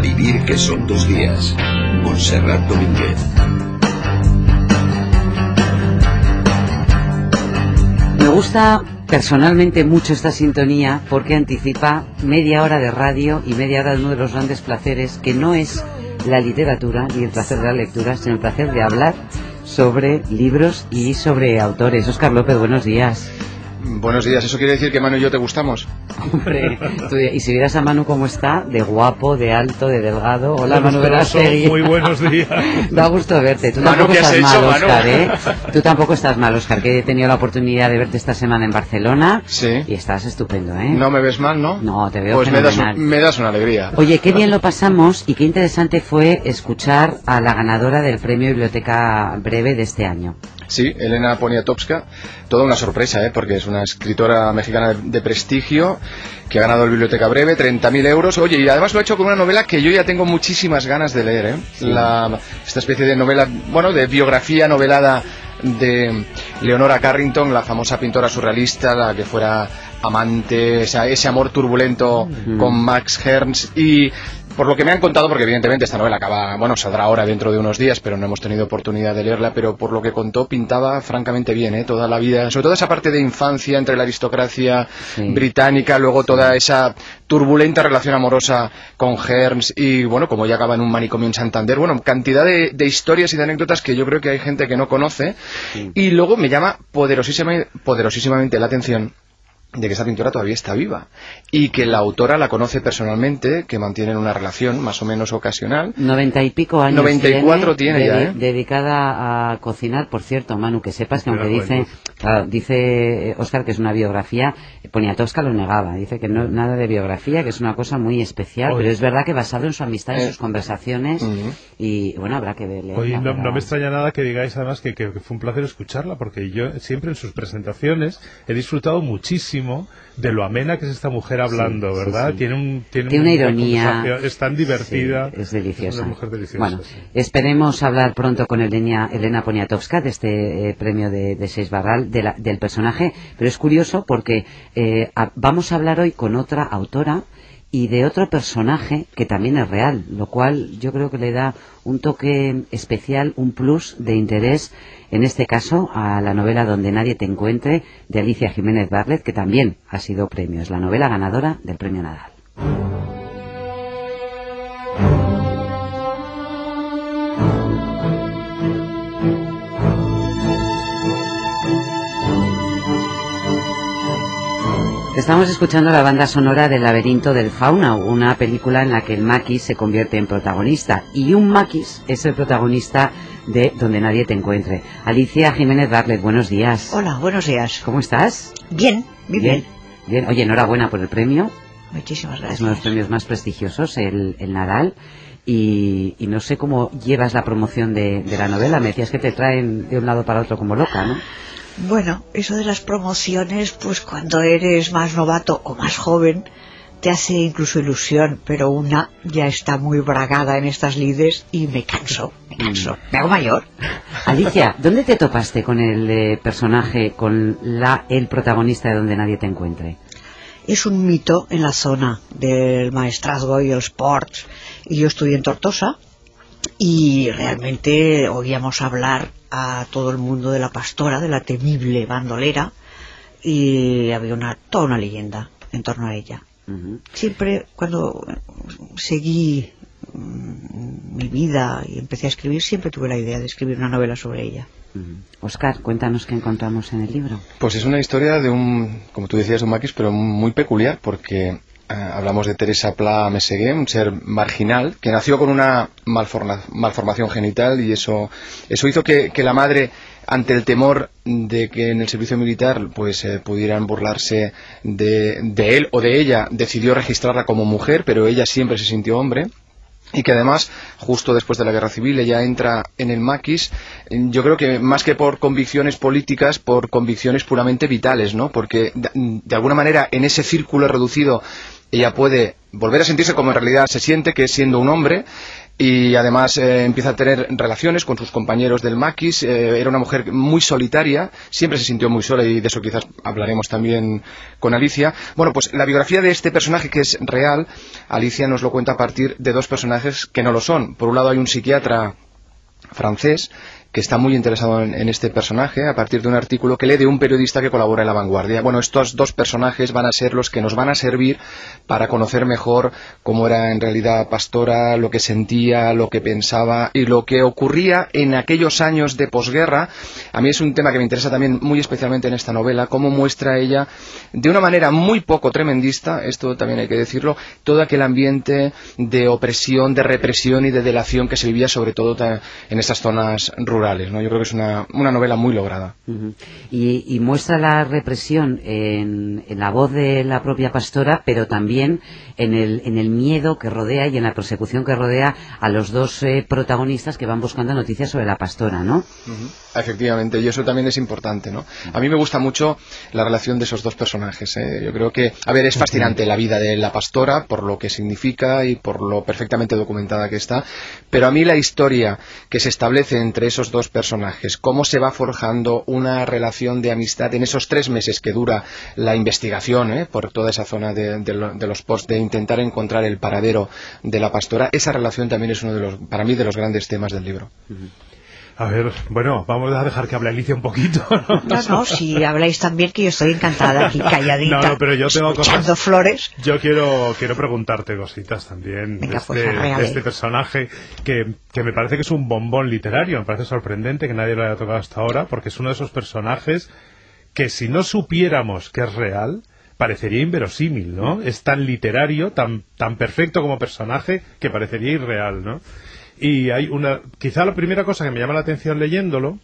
A vivir que son dos días. Montserrat Domínguez. Me gusta personalmente mucho esta sintonía porque anticipa media hora de radio y media hora de uno de los grandes placeres que no es la literatura ni el placer de la lectura, sino el placer de hablar sobre libros y sobre autores. Oscar López, buenos días. Buenos días, ¿eso quiere decir que Manu y yo te gustamos? Hombre, tú- y si vieras a Manu cómo está, de guapo, de alto, de delgado. Hola, Manu Verástegui. Muy buenos días. Da gusto verte. Tú Manu, tampoco ¿qué has estás hecho, mal, Manu? Oscar, ¿eh? Tú tampoco estás mal, Oscar, que he tenido la oportunidad de verte esta semana en Barcelona. Sí. Y estás estupendo, ¿eh? No me ves mal, ¿no? No, te veo Pues me das, un- me das una alegría. Oye, qué bien lo pasamos y qué interesante fue escuchar a la ganadora del premio Biblioteca Breve de este año. Sí, Elena Poniatowska, toda una sorpresa, ¿eh? porque es una escritora mexicana de prestigio que ha ganado el Biblioteca Breve, 30.000 euros. Oye, y además lo ha hecho con una novela que yo ya tengo muchísimas ganas de leer. ¿eh? La- esta especie de novela, bueno, de biografía novelada de Leonora Carrington, la famosa pintora surrealista, la que fuera amante, ese amor turbulento con Max Ernst y por lo que me han contado, porque evidentemente esta novela acaba, bueno, saldrá ahora dentro de unos días, pero no hemos tenido oportunidad de leerla, pero por lo que contó pintaba francamente bien, ¿eh? Toda la vida, sobre todo esa parte de infancia entre la aristocracia Sí. británica, luego toda esa turbulenta relación amorosa con Herms y, bueno, como ya acaba en un manicomio en Santander, bueno, cantidad de, de historias y de anécdotas que yo creo que hay gente que no conoce y luego me llama poderosísima- poderosísimamente la atención de que esa pintora todavía está viva y que la autora la conoce personalmente, que mantienen una relación más o menos ocasional. Noventa y pico años 94 tiene ya, ¿eh? Dedicada a cocinar, por cierto, Manu, que sepas que aunque Pero dice, bueno. claro, dice Oscar que es una biografía, Poniatowska lo negaba, dice que no nada de biografía, que es una cosa muy especial, Oye. pero es verdad que basado en su amistad y Eh. sus conversaciones, Ujú. y bueno, habrá que verle. Oye, no, no me extraña nada que digáis además que, que- que fue un placer escucharla, porque yo siempre en sus presentaciones he disfrutado muchísimo de lo amena que es esta mujer hablando, sí, ¿verdad? sí. Tiene, un, tiene, Tiene una ironía. Es tan divertida. Es deliciosa. una mujer deliciosa. Bueno, esperemos hablar pronto con Elena, Elena Poniatowska de este eh, premio de, de Seis Barral de la- del personaje, pero es curioso porque eh, a- vamos a hablar hoy con otra autora y de otro personaje que también es real, lo cual yo creo que le da un toque especial, un plus de interés, en este caso a la novela Donde nadie te encuentre de Alicia Jiménez Barlet, que también ha sido premio, es la novela ganadora del premio Nadal. Estamos escuchando la banda sonora del laberinto del fauna, una película en la que el maquis se convierte en protagonista y un maquis es el protagonista de Donde nadie te encuentre. Alicia Jiménez Barlet, buenos días. Hola, buenos días. ¿Cómo estás? Bien, muy bien. Bien. Oye, enhorabuena por el premio. Muchísimas Es uno de los gracias. premios más prestigiosos, el, el Nadal. Y, y no sé cómo llevas la promoción de, de la novela. Me decías que te traen de un lado para otro como loca, ¿no? Bueno, eso de las promociones, pues cuando eres más novato o más joven, te hace incluso ilusión, pero una ya está muy bragada en estas lides y me canso, me canso. Me hago mayor. Alicia, ¿dónde te topaste con el eh, personaje, con la, el protagonista de Donde nadie te encuentre? Es un mito en la zona del maestrazgo y el sport. Y yo estudié en Tortosa y realmente oíamos hablar a todo el mundo de la pastora, de la temible bandolera, y había una, toda una leyenda en torno a ella. Siempre cuando seguí mm, mi vida y empecé a escribir, siempre tuve la idea de escribir una novela sobre ella. Oscar, cuéntanos qué encontramos en el libro. Pues es una historia de un, como tú decías, de un maquis, pero muy peculiar, porque eh, hablamos de Teresa Pla Mesegué, un ser marginal, que nació con una malforma- malformación genital y eso, hizo que, la madre, ante el temor de que en el servicio militar pues eh, pudieran burlarse de, de él o de ella, decidió registrarla como mujer, pero ella siempre se sintió hombre y que además, justo después de la guerra civil, ella entra en el maquis, yo creo que más que por convicciones políticas, por convicciones puramente vitales, ¿no? Porque de alguna manera en ese círculo reducido ella puede volver a sentirse como en realidad se siente, que es siendo un hombre, y además eh, empieza a tener relaciones con sus compañeros del maquis. Eh, era una mujer muy solitaria, siempre se sintió muy sola y de eso quizás hablaremos también con Alicia. Bueno, pues la biografía de este personaje que es real, Alicia nos lo cuenta a partir de dos personajes que no lo son. Por un lado hay un psiquiatra francés que está muy interesado en, este personaje a partir de un artículo que lee de un periodista que colabora en La Vanguardia. Bueno, estos dos personajes van a ser los que nos van a servir para conocer mejor cómo era en realidad Pastora, lo que sentía, lo que pensaba y lo que ocurría en aquellos años de posguerra. A mí es un tema que me interesa también muy especialmente en esta novela, cómo muestra ella de una manera muy poco tremendista, esto también hay que decirlo, todo aquel ambiente de opresión, de represión y de delación que se vivía sobre todo en estas zonas rurales ¿no? Yo creo que es una, una novela muy lograda. y, muestra la represión en, la voz de la propia pastora, pero también en el, en el miedo que rodea y en la persecución que rodea a los dos eh, protagonistas que van buscando noticias sobre la pastora, ¿no? Efectivamente, y eso también es importante, ¿no? A mí me gusta mucho la relación de esos dos personajes. ¿eh? Yo creo que, a ver, es fascinante la vida de la pastora por lo que significa y por lo perfectamente documentada que está, pero a mí la historia que se establece entre esos dos personajes, cómo se va forjando una relación de amistad en esos tres meses que dura la investigación ¿eh? por toda esa zona de, los posts, de intentar encontrar el paradero de la pastora, esa relación también es uno de los, para mí, de los grandes temas del libro. A ver, bueno, vamos a dejar que hable Alicia un poquito. No, no, si habláis también que yo estoy encantada aquí, calladita, no, pero yo tengo cosas, flores. Yo quiero, quiero preguntarte cositas también de, este, de, este, personaje que, que me parece que es un bombón literario, me parece sorprendente que nadie lo haya tocado hasta ahora, porque es uno de esos personajes que si no supiéramos que es real, parecería inverosímil, ¿no? Es tan literario, tan, tan perfecto como personaje, que parecería irreal, ¿no? Y hay una, quizá la primera cosa que me llama la atención leyéndolo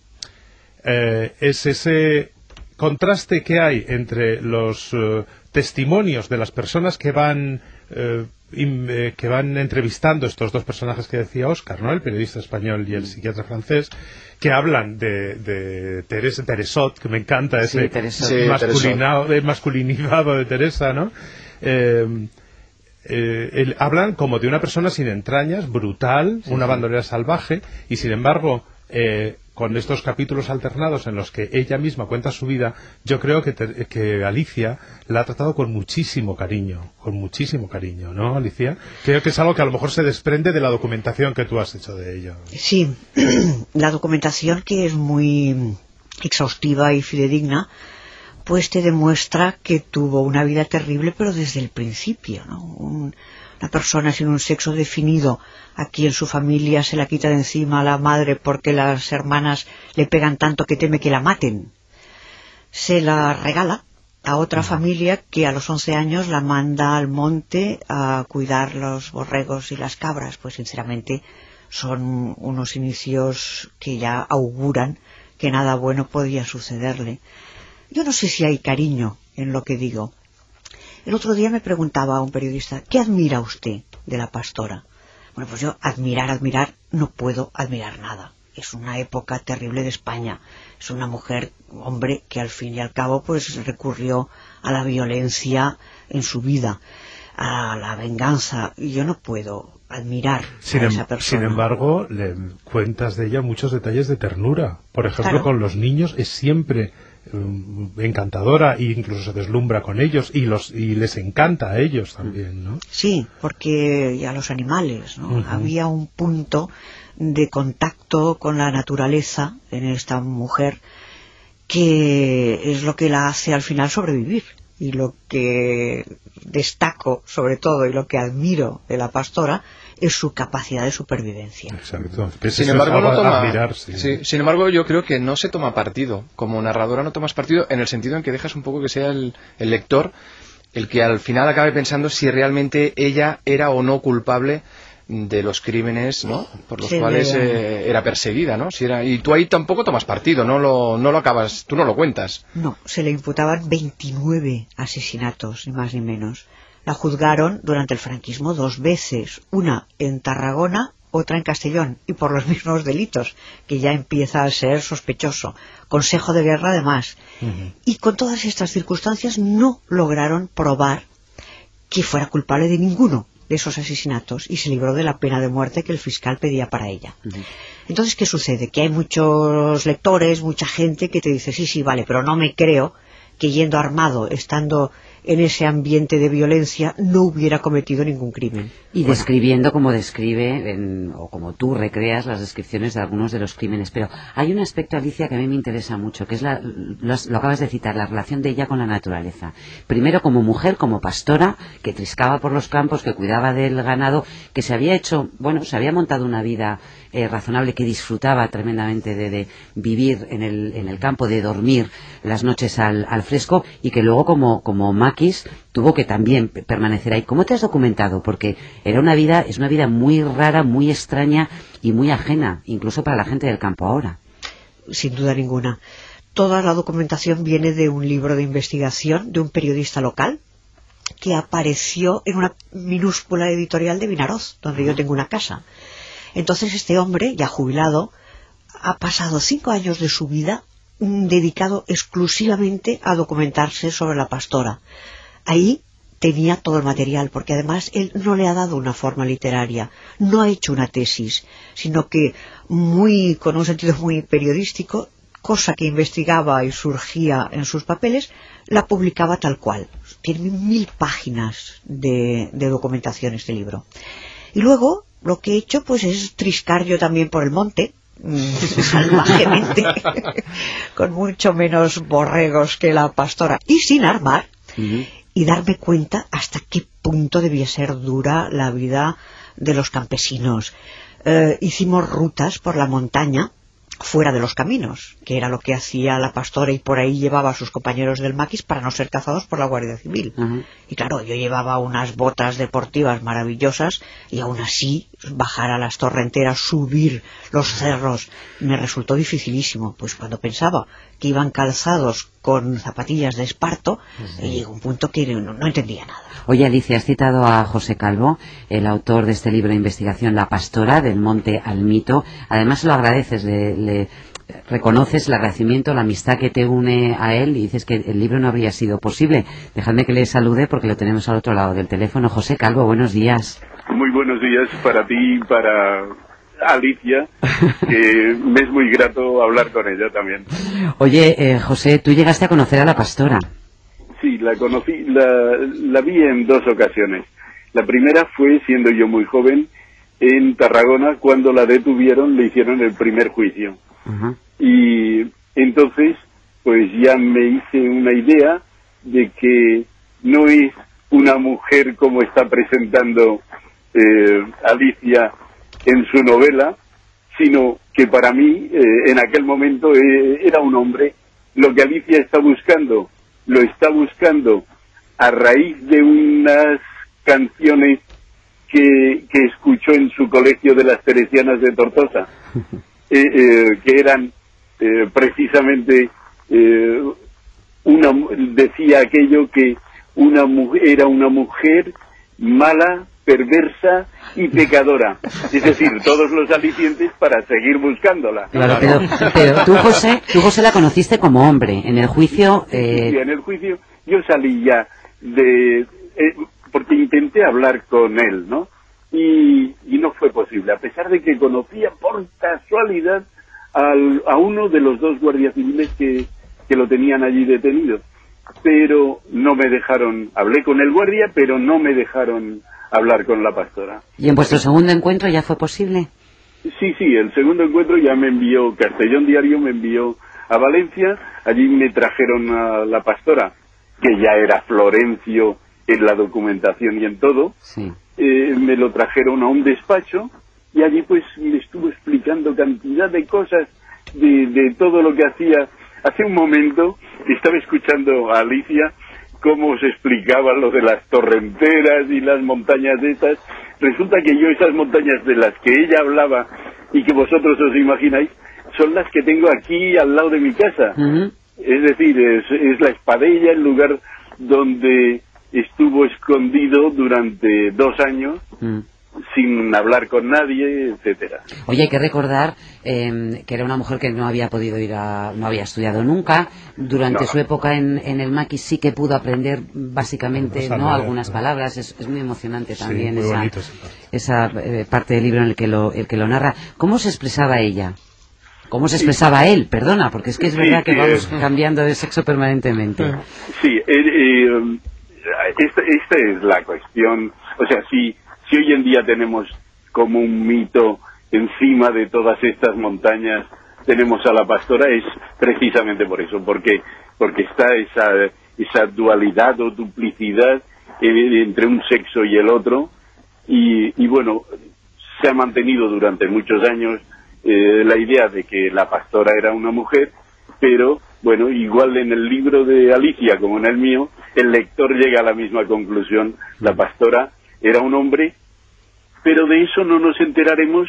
eh, es ese contraste que hay entre los eh, testimonios de las personas que van eh, que van entrevistando estos dos personajes que decía Oscar, ¿no? El periodista español y el psiquiatra francés, que hablan de, de Teresa Teresot, que me encanta ese masculinizado de Teresa, ¿no? Eh, hablan como de una persona sin entrañas, brutal, una bandolera salvaje, y sin embargo, eh, con estos capítulos alternados en los que ella misma cuenta su vida, yo creo que, que, Alicia la ha tratado con muchísimo cariño, con muchísimo cariño, ¿no, Alicia? Creo que es algo que a lo mejor se desprende de la documentación que tú has hecho de ella. Sí, la documentación que es muy exhaustiva y fidedigna, pues te demuestra que tuvo una vida terrible, pero desde el principio, ¿no? una persona sin un sexo definido, aquí en su familia se la quita de encima a la madre porque las hermanas le pegan tanto que teme que la maten. Se la regala a otra familia que a los 11 años la manda al monte a cuidar los borregos y las cabras. Pues sinceramente son unos inicios que ya auguran que nada bueno podía sucederle. Yo no sé si hay cariño en lo que digo. El otro día me preguntaba a un periodista, ¿qué admira usted de la pastora? Bueno, pues yo admirar, admirar, no puedo admirar nada. Es una época terrible de España. Es una mujer, hombre, que al fin y al cabo pues recurrió a la violencia en su vida, a la venganza. Y yo no puedo admirar sin, a em- esa persona. Sin embargo, le cuentas de ella muchos detalles de ternura. Por ejemplo, con los niños es siempre encantadora e incluso se deslumbra con ellos y los y les encanta a ellos también, ¿no? Sí, porque a los animales, ¿no? Había un punto de contacto con la naturaleza en esta mujer que es lo que la hace al final sobrevivir y lo que destaco sobre todo y lo que admiro de la pastora es su capacidad de supervivencia. Exacto. sin embargo, no toma, sin embargo, yo creo que no se toma partido. Como narradora no tomas partido en el sentido en que dejas un poco que sea el, lector el que al final acabe pensando si realmente ella era o no culpable de los crímenes ¿no? por los cuales eh, era perseguida, ¿no? Si era, y tú ahí tampoco tomas partido, no lo, no lo acabas, tú no lo cuentas. No, se le imputaban 29 asesinatos, ni más ni menos. La juzgaron durante el franquismo dos veces, una en Tarragona, otra en Castellón, y por los mismos delitos, que ya empieza a ser sospechoso. Consejo de guerra además. Y con todas estas circunstancias no lograron probar que fuera culpable de ninguno. de esos asesinatos y se libró de la pena de muerte que el fiscal pedía para ella. Entonces, ¿qué sucede? Que hay muchos lectores, mucha gente que te dice, sí, sí, vale, pero no me creo que yendo armado, estando en ese ambiente de violencia no hubiera cometido ningún crimen. Y describiendo como describe, o como tú recreas las descripciones de algunos de los crímenes. Pero hay un aspecto, Alicia, que a mí me interesa mucho, que es la, lo, acabas de citar, la relación de ella con la naturaleza. Primero como mujer, como pastora, que triscaba por los campos, que cuidaba del ganado, que se había hecho, bueno, se había montado una vida eh, razonable, que disfrutaba tremendamente de, vivir en el, en el, campo, de dormir las noches al, fresco, y que luego como, como tuvo que también permanecer ahí. ¿Cómo te has documentado? Porque era una vida, es una vida muy rara, muy extraña y muy ajena, incluso para la gente del campo ahora. Sin duda ninguna. Toda la documentación viene de un libro de investigación de un periodista local que apareció en una minúscula editorial de Vinaroz, donde yo tengo una casa. Entonces este hombre, ya jubilado, ha pasado cinco años de su vida dedicado exclusivamente a documentarse sobre la pastora. Ahí tenía todo el material, porque además él no le ha dado una forma literaria, no ha hecho una tesis, sino que muy, con un sentido muy periodístico, cosa que investigaba y surgía en sus papeles, la publicaba tal cual. Tiene mil páginas de, de documentación este libro. Y luego lo que he hecho pues es triscar yo también por el monte, salvajemente, con mucho menos borregos que la pastora, y sin armar, y darme cuenta hasta qué punto debía ser dura la vida de los campesinos. Eh, hicimos rutas por la montaña, fuera de los caminos, que era lo que hacía la pastora y por ahí llevaba a sus compañeros del maquis para no ser cazados por la Guardia Civil. Y claro, yo llevaba unas botas deportivas maravillosas y aún así bajar a las torrenteras, subir los cerros, me resultó dificilísimo. Pues cuando pensaba que iban calzados con zapatillas de esparto, llegó un punto que no entendía nada. Oye, Alicia, has citado a José Calvo, el autor de este libro de investigación La Pastora, del Monte al Mito. Además, lo agradeces, le, reconoces el agradecimiento, la amistad que te une a él y dices que el libro no habría sido posible. Dejadme que le salude porque lo tenemos al otro lado del teléfono. José Calvo, buenos días. Muy buenos días para ti y para Alicia, que me es muy grato hablar con ella también. Oye, eh, José, tú llegaste a conocer a la pastora. Sí, la conocí, la, vi en dos ocasiones. La primera fue siendo yo muy joven en Tarragona cuando la detuvieron, le hicieron el primer juicio. Y entonces, pues ya me hice una idea de que no es una mujer como está presentando eh, Alicia en su novela, sino que para mí eh, en aquel momento eh, era un hombre. Lo que Alicia está buscando lo está buscando a raíz de unas canciones que, que escuchó en su colegio de las Teresianas de Tortosa, eh, eh, que eran eh, precisamente una decía aquello que una era una mujer mala, perversa y pecadora. Es decir, todos los alicientes para seguir buscándola. Claro, pero, tú, José, tú, José, la conociste como hombre. En el juicio... Eh... Sí, en el juicio yo salí ya de... Eh, porque intenté hablar con él, ¿no? Y, y, no fue posible, a pesar de que conocía por casualidad al, a uno de los dos guardias civiles que, que lo tenían allí detenido. Pero no me dejaron, hablé con el guardia, pero no me dejaron hablar con la pastora. ¿Y en vuestro segundo encuentro ya fue posible? Sí, sí, el segundo encuentro ya me envió, Castellón Diario me envió a Valencia, allí me trajeron a la pastora, que ya era Florencio en la documentación y en todo, eh, me lo trajeron a un despacho y allí pues me estuvo explicando cantidad de cosas de, de todo lo que hacía. Hace un momento estaba escuchando a Alicia cómo se explicaba lo de las torrenteras y las montañas de estas. Resulta que yo esas montañas de las que ella hablaba y que vosotros os imagináis, son las que tengo aquí al lado de mi casa. Es decir, es, la espadella, el lugar donde estuvo escondido durante dos años, sin hablar con nadie, etcétera. Oye, hay que recordar em, que era una mujer que no había podido ir a, no había estudiado nunca. Durante su época en, el maquis sí que pudo aprender básicamente no, algunas palabras. Es, muy emocionante también esa, eh, parte del libro en el que lo, el que lo narra. ¿Cómo se expresaba ella? ¿Cómo se expresaba él? Perdona, porque es que es verdad que vamos cambiando de sexo permanentemente. Sí, eh, eh, esta, esta es la cuestión. O sea, si si hoy en día tenemos como un mito encima de todas estas montañas, tenemos a la pastora, es precisamente por eso, porque, porque está esa, esa dualidad o duplicidad entre un sexo y el otro, y, bueno, se ha mantenido durante muchos años eh, la idea de que la pastora era una mujer, pero bueno, igual en el libro de Alicia como en el mío, el lector llega a la misma conclusión, la pastora era un hombre, pero de eso no nos enteraremos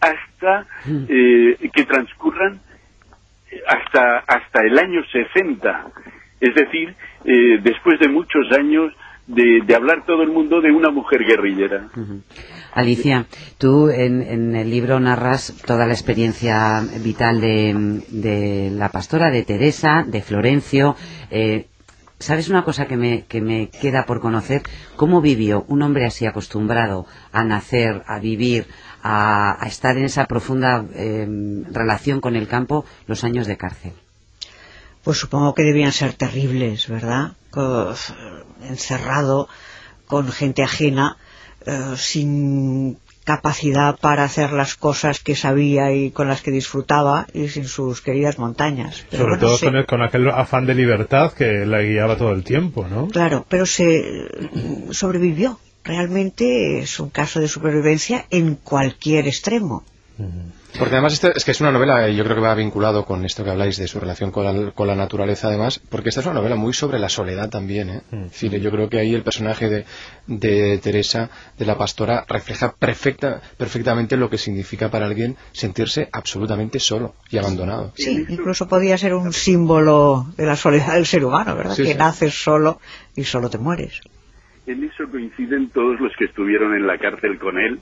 hasta eh, que transcurran hasta, hasta el año 60. Es decir, eh, después de muchos años de, hablar todo el mundo de una mujer guerrillera. Alicia, tú en, el libro narras toda la experiencia vital de, la pastora, de Teresa, de Florencio. Eh, ¿Sabes una cosa que me, que me queda por conocer? ¿Cómo vivió un hombre así acostumbrado a nacer, a vivir, a, estar en esa profunda em, relación con el campo los años de cárcel? Pues supongo que debían ser terribles, ¿verdad? encerrado con gente ajena, eh, sin capacidad para hacer las cosas que sabía y con las que disfrutaba y sin sus queridas montañas. Sobre todo con, aquel afán de libertad que la guiaba todo el tiempo, ¿no? Claro, pero se sobrevivió. Realmente es un caso de supervivencia en cualquier extremo. Porque además es que es una novela, y yo creo que va vinculado con esto que habláis de su relación con la, naturaleza además, porque esta es una novela muy sobre la soledad también. ¿eh? Mm. yo creo que ahí el personaje de, Teresa, de la pastora, refleja perfecta, perfectamente lo que significa para alguien sentirse absolutamente solo y abandonado. Sí, incluso podía ser un símbolo de la soledad del ser humano, ¿verdad? que naces solo y solo te mueres. En eso coinciden todos los que estuvieron en la cárcel con él,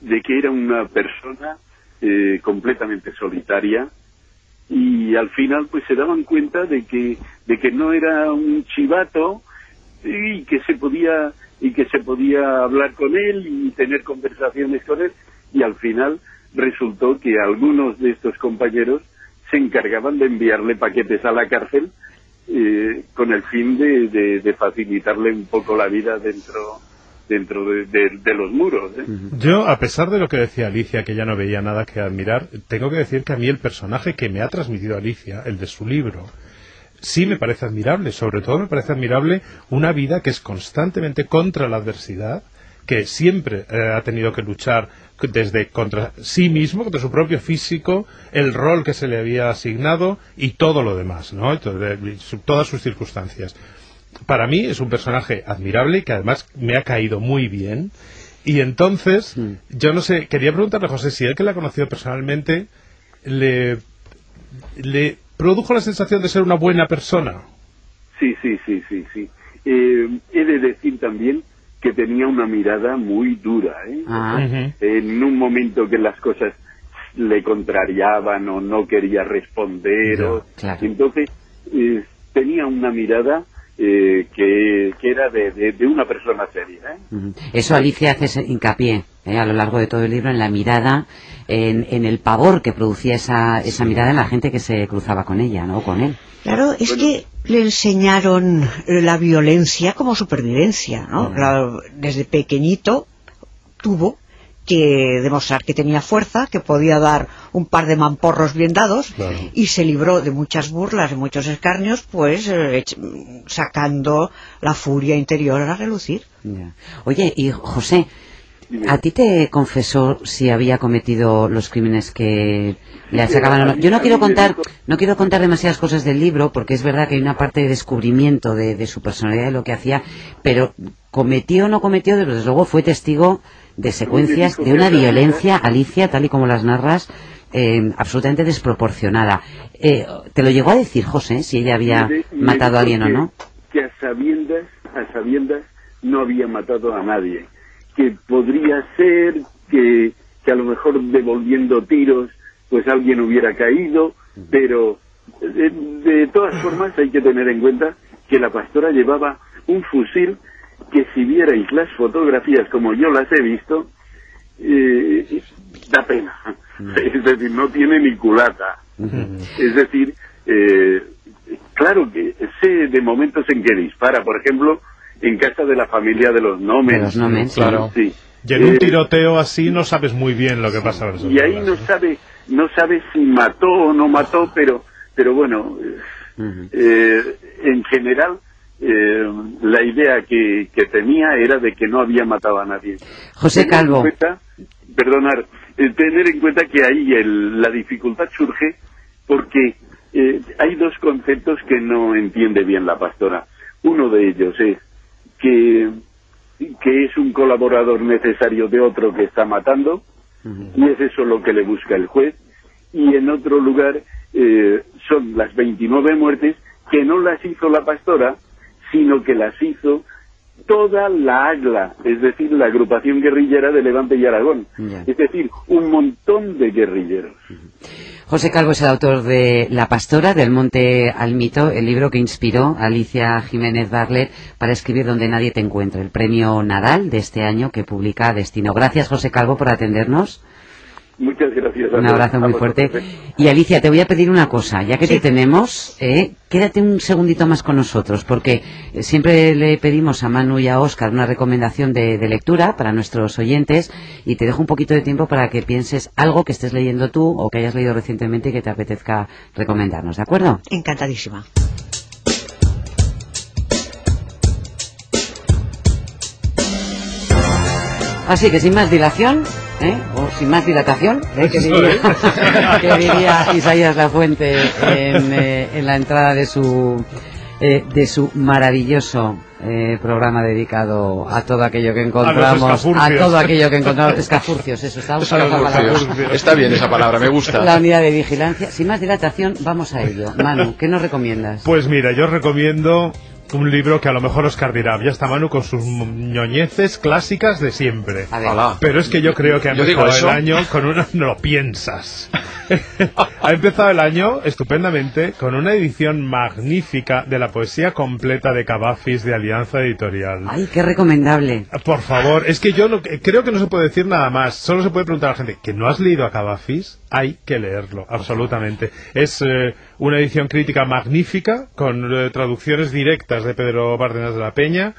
de que era una persona eh, completamente solitaria y al final pues se daban cuenta de que de que no era un chivato y que se podía y que se podía hablar con él y tener conversaciones con él y al final resultó que algunos de estos compañeros se encargaban de enviarle paquetes a la cárcel eh, con el fin de, de facilitarle un poco la vida dentro dentro de, los muros. ¿eh? Yo, a pesar de lo que decía Alicia, que ya no veía nada que admirar, tengo que decir que a mí el personaje que me ha transmitido Alicia, el de su libro, sí me parece admirable. Sobre todo me parece admirable una vida que es constantemente contra la adversidad, que siempre eh, ha tenido que luchar desde contra sí mismo, contra su propio físico, el rol que se le había asignado y todo lo demás, ¿no? todas sus circunstancias para mí es un personaje admirable que además me ha caído muy bien. Y entonces, mm. yo no sé, quería preguntarle a José si él que la ha conocido personalmente le, le produjo la sensación de ser una buena persona. Sí, sí, sí, sí, sí. Eh, he de decir también que tenía una mirada muy dura. ¿eh? Ah. En un momento que las cosas le contrariaban o no quería responder. Entonces, eh, tenía una mirada eh, que, era de, una persona seria. ¿eh? Eso Alicia hace hincapié ¿eh? a lo largo de todo el libro en la mirada, en, el pavor que producía esa, esa mirada en la gente que se cruzaba con ella, ¿no? Con él. Claro, es que le enseñaron la violencia como supervivencia, ¿no? desde pequeñito tuvo que demostrar que tenía fuerza, que podía dar un par de mamporros bien dados y se libró de muchas burlas, de muchos escarnios, pues eh, sacando la furia interior a relucir. Oye, y José, ¿a ti te confesó si había cometido los crímenes que le achacaban Yo no quiero contar, no quiero contar demasiadas cosas del libro, porque es verdad que hay una parte de descubrimiento de, de su personalidad, de lo que hacía, pero cometió o no cometió, desde luego fue testigo de secuencias de una violencia, Alicia, tal y como las narras, eh, absolutamente desproporcionada. Eh, ¿Te lo llegó a decir José, si ella había matado a alguien o no? Que a sabiendas, a sabiendas no había matado a nadie. que podría ser que, que a lo mejor devolviendo tiros pues alguien hubiera caído, pero de, todas formas hay que tener en cuenta que la pastora llevaba un fusil que si vierais las fotografías como yo las he visto, eh, da pena. Es decir, no tiene ni culata. Es decir, eh, claro que sé de momentos en que dispara, por ejemplo, en casa de la familia de los Nomen. claro. Sí. Y en un eh, tiroteo así no sabes muy bien lo que pasa. Y ahí no sabe, no sabe si mató o no mató, pero, pero bueno, eh, en general eh, la idea que, que, tenía era de que no había matado a nadie. José Calvo. perdonar, tener en cuenta que ahí la dificultad surge porque hay dos conceptos que no entiende bien la pastora. Uno de ellos es que, que es un colaborador necesario de otro que está matando, y es eso lo que le busca el juez, y en otro lugar eh, son las 29 muertes que no las hizo la pastora, sino que las hizo toda la AGLA, es decir, la agrupación guerrillera de Levante y Aragón. Es decir, un montón de guerrilleros. José Calvo es el autor de La Pastora, del Monte al Mito, el libro que inspiró a Alicia Jiménez Barlet para escribir Donde nadie te encuentra, el premio Nadal de este año que publica Destino. Gracias, José Calvo, por atendernos. Muchas gracias. Un abrazo muy fuerte. Y Alicia, te voy a pedir una cosa, ya que te tenemos, eh, quédate un segundito más con nosotros, porque eh, siempre le pedimos a Manu y a Oscar una recomendación de, lectura para nuestros oyentes, y te dejo un poquito de tiempo para que pienses algo que estés leyendo tú o que hayas leído recientemente y que te apetezca recomendarnos, ¿de acuerdo? Encantadísima. Así que sin más dilación, ¿eh? Sin más dilatación, ¿eh? que, diría, Isaías La Fuente en, eh, en, la entrada de su, eh, de su maravilloso eh, programa dedicado a todo aquello que encontramos, a, todo aquello que encontramos, escafurcios, eso está, está bien esa palabra, me gusta. La unidad de vigilancia. Sin más dilatación, vamos a ello. Manu, ¿qué nos recomiendas? Pues mira, yo recomiendo un libro que a lo mejor Oscar dirá, ya está Manu con sus ñoñeces clásicas de siempre. Pero es que yo creo que ha empezado el año con una... No lo piensas. ha empezado el año estupendamente con una edición magnífica de la poesía completa de Cavafis de Alianza Editorial. ¡Ay, qué recomendable! Por favor, es que yo creo que no se puede decir nada más. Solo se puede preguntar a la gente, ¿que no has leído a Cavafis? Hay que leerlo, absolutamente. Es eh, una edición crítica magnífica con eh, traducciones directas de Pedro Bárdenas de la Peña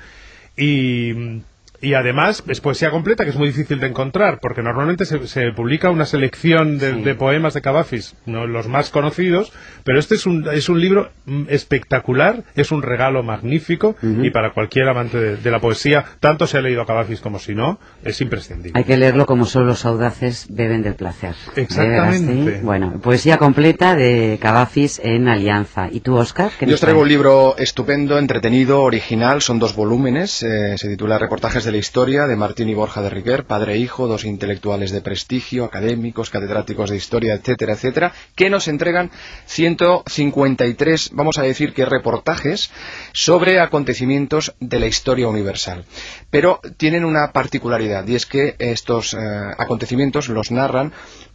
y y además es poesía completa, que es muy difícil de encontrar, porque normalmente se, publica una selección de, poemas de Cavafis, no los más conocidos, pero este es un, es un libro mm, espectacular, es un regalo magnífico, y para cualquier amante de, la poesía, tanto se ha leído a Cavafis como si no, es imprescindible. Hay que leerlo como solo los audaces beben del placer. Exactamente. Bueno, poesía completa de Cavafis en Alianza. ¿Y tú, Oscar? Yo os traigo un libro estupendo, entretenido, original, son dos volúmenes, eh, se titula Reportajes de la historia de Martín y Borja de Riquer, padre e hijo, dos intelectuales de prestigio, académicos, catedráticos de historia, etcétera, etcétera, que nos entregan 153, vamos a decir que reportajes sobre acontecimientos de la historia universal. Pero tienen una particularidad y es que estos eh, acontecimientos los narran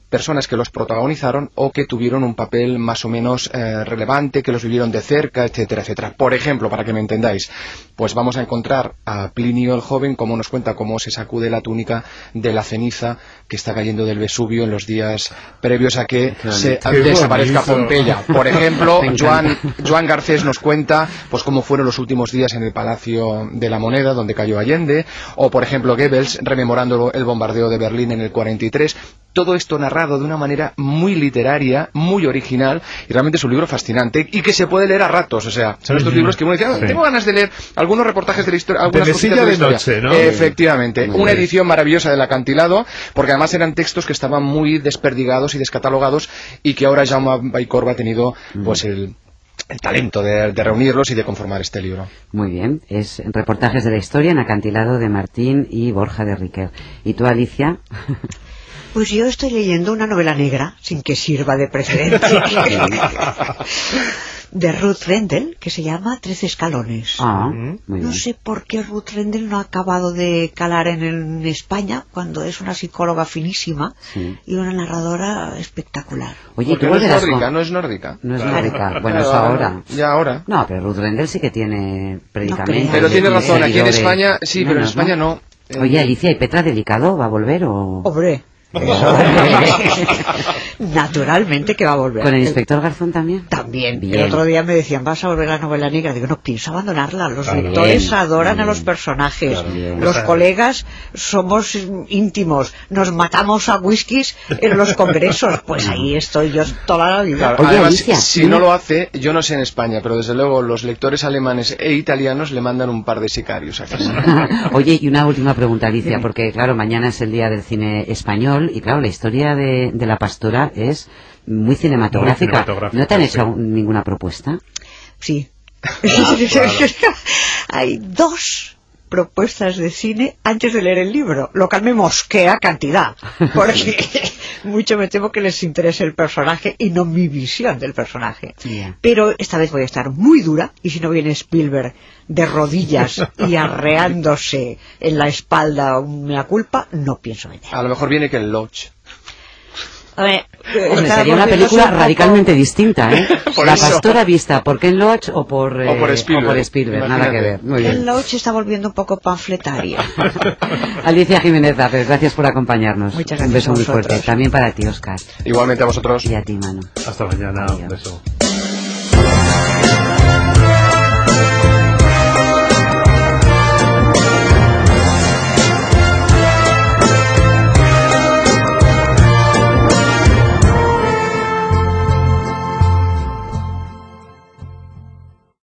personas que los protagonizaron o que tuvieron un papel más o menos eh, relevante, que los vivieron de cerca, etcétera, etcétera. Por ejemplo, para que me entendáis, pues vamos a encontrar a Plinio el joven como nos cuenta cómo se sacude la túnica de la ceniza que está cayendo del Vesubio en los días previos a que se desaparezca Pompeya. Por ejemplo, Joan, Garcés nos cuenta pues cómo fueron los últimos días en el Palacio de la Moneda donde cayó Allende, o por ejemplo Goebbels rememorando el bombardeo de Berlín en el 43 todo esto narrado de una manera muy literaria, muy original, y realmente es un libro fascinante y que se puede leer a ratos. O sea, son estos libros que uno dice, ah, tengo ganas de leer algunos reportajes de la historia, algunas de la historia. Noche, ¿no? Efectivamente, una edición maravillosa del acantilado, porque además eran textos que estaban muy desperdigados y descatalogados y que ahora Jaume Baicorba ha tenido pues el talento de, reunirlos y de conformar este libro. Muy bien, es reportajes de la historia en acantilado de Martín y Borja de Riquer. ¿Y tú, Alicia? Pues yo estoy leyendo una novela negra, sin que sirva de precedente. de Ruth Rendell que se llama Trece escalones. Ah, no sé por qué Ruth Rendell no ha acabado de calar en, España cuando es una psicóloga finísima y una narradora espectacular. Oye, ¿tú no es nórdica, no es nórdica. No es nórdica, bueno, es ahora. Ya ahora. No, pero Ruth Rendell sí que tiene predicamentos. pero tiene razón, aquí en España, sí, pero en España no. Oye, Alicia, ¿y Petra Delicado va a volver o...? Hombre, Naturalmente que va a volver. ¿Con el inspector Garzón también? También. El otro día me decían, ¿vas a volver a la novela negra? Digo, no pienso abandonarla. Los lectores adoran a los personajes. los colegas somos íntimos. Nos matamos a whiskies en los congresos. Pues ahí estoy yo toda la vida. Además, si no lo hace, yo no sé en España, pero desde luego los lectores alemanes e italianos le mandan un par de sicarios a casa. Oye, y una última pregunta, Alicia, porque claro, mañana es el día del cine español y claro, la historia de, la pastora es muy cinematográfica. ¿No te han hecho ninguna propuesta? Sí. Hay dos propuestas de cine antes de leer el libro, lo cual me mosquea cantidad, porque mucho me temo que les interese el personaje y no mi visión del personaje. Pero esta vez voy a estar muy dura y si no viene Spielberg de rodillas y arreándose en la espalda una culpa, no pienso venir. A lo mejor viene que el Lodge. Eh, sería una película radicalmente distinta, ¿eh? la pastora vista por Ken Loach o por, eh, Spielberg, nada que ver. Muy Ken Loach está volviendo un poco panfletaria. Alicia Jiménez gracias por acompañarnos. Muchas gracias. Un beso muy fuerte. También para ti, Oscar. Igualmente a vosotros. Y a ti, Manu. Hasta mañana. Un beso.